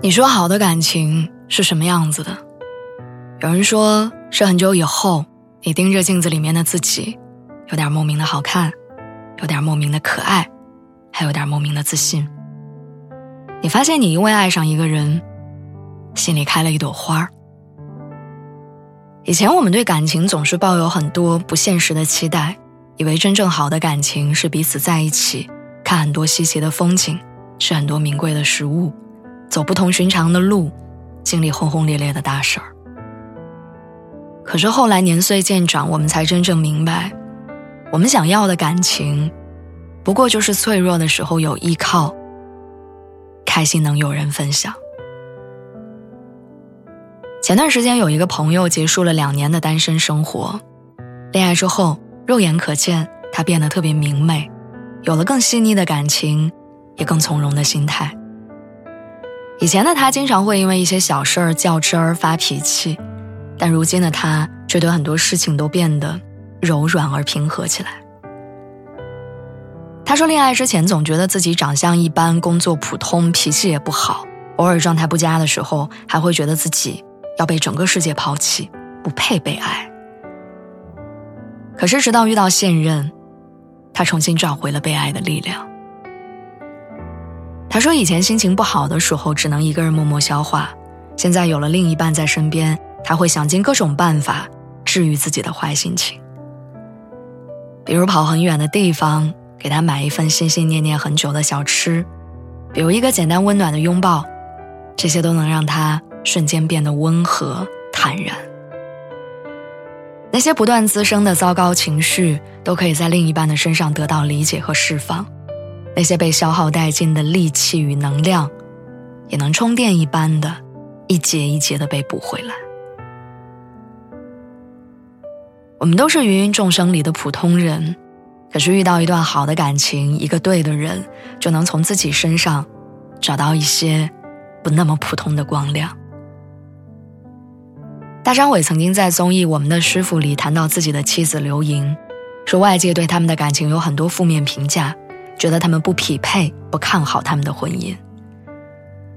你说好的感情是什么样子的？有人说是很久以后，你盯着镜子里面的自己，有点莫名的好看，有点莫名的可爱，还有点莫名的自信。你发现你因为爱上一个人，心里开了一朵花儿以前我们对感情总是抱有很多不现实的期待，以为真正好的感情是彼此在一起，看很多稀奇的风景，吃很多名贵的食物。走不同寻常的路，经历轰轰烈烈的大事儿。可是后来年岁渐长，我们才真正明白，我们想要的感情，不过就是脆弱的时候有依靠，开心能有人分享。前段时间有一个朋友结束了两年的单身生活，恋爱之后，肉眼可见他变得特别明媚，有了更细腻的感情，也更从容的心态。以前的他经常会因为一些小事儿较真儿发脾气，但如今的他却对很多事情都变得柔软而平和起来。他说，恋爱之前总觉得自己长相一般，工作普通，脾气也不好，偶尔状态不佳的时候，还会觉得自己要被整个世界抛弃，不配被爱。可是直到遇到现任，他重新找回了被爱的力量。他说：“以前心情不好的时候，只能一个人默默消化。现在有了另一半在身边，他会想尽各种办法治愈自己的坏心情。比如跑很远的地方，给他买一份心心念念很久的小吃；比如一个简单温暖的拥抱，这些都能让他瞬间变得温和坦然。那些不断滋生的糟糕情绪，都可以在另一半的身上得到理解和释放。”那些被消耗殆尽的力气与能量，也能充电一般的，一节一节的被补回来。我们都是芸芸众生里的普通人，可是遇到一段好的感情，一个对的人，就能从自己身上找到一些不那么普通的光亮。大张伟曾经在综艺《我们的师傅》里谈到自己的妻子刘莹，说外界对他们的感情有很多负面评价。觉得他们不匹配，不看好他们的婚姻。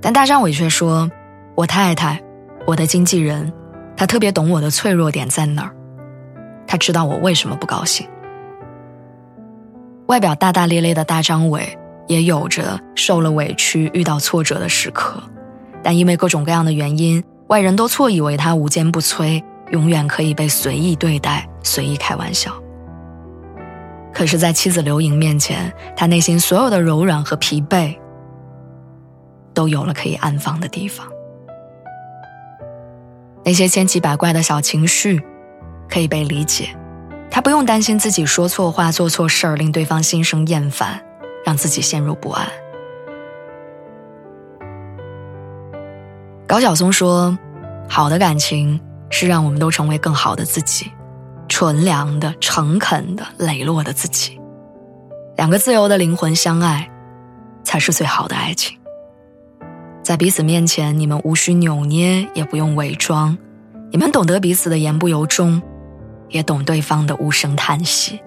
但大张伟却说：“我太太，我的经纪人，他特别懂我的脆弱点在哪儿，他知道我为什么不高兴。”外表大大咧咧的大张伟，也有着受了委屈、遇到挫折的时刻，但因为各种各样的原因，外人都错以为他无坚不摧，永远可以被随意对待、随意开玩笑。可是，在妻子刘莹面前，他内心所有的柔软和疲惫，都有了可以安放的地方。那些千奇百怪的小情绪，可以被理解，他不用担心自己说错话、做错事儿，令对方心生厌烦，让自己陷入不安。高晓松说：“好的感情是让我们都成为更好的自己。”纯良的、诚恳的、磊落的自己，两个自由的灵魂相爱，才是最好的爱情。在彼此面前，你们无需扭捏，也不用伪装，你们懂得彼此的言不由衷，也懂对方的无声叹息。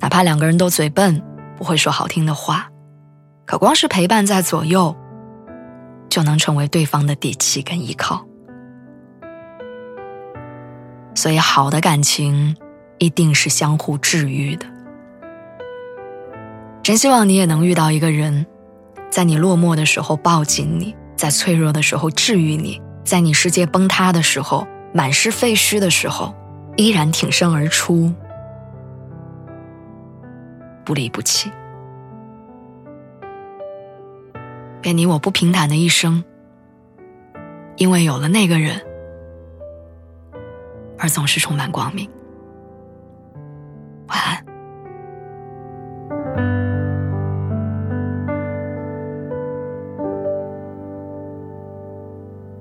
哪怕两个人都嘴笨，不会说好听的话，可光是陪伴在左右，就能成为对方的底气跟依靠。所以，好的感情一定是相互治愈的。真希望你也能遇到一个人，在你落寞的时候抱紧你，在脆弱的时候治愈你，在你世界崩塌的时候、满是废墟的时候，依然挺身而出，不离不弃。愿你我不平坦的一生，因为有了那个人。而总是充满光明。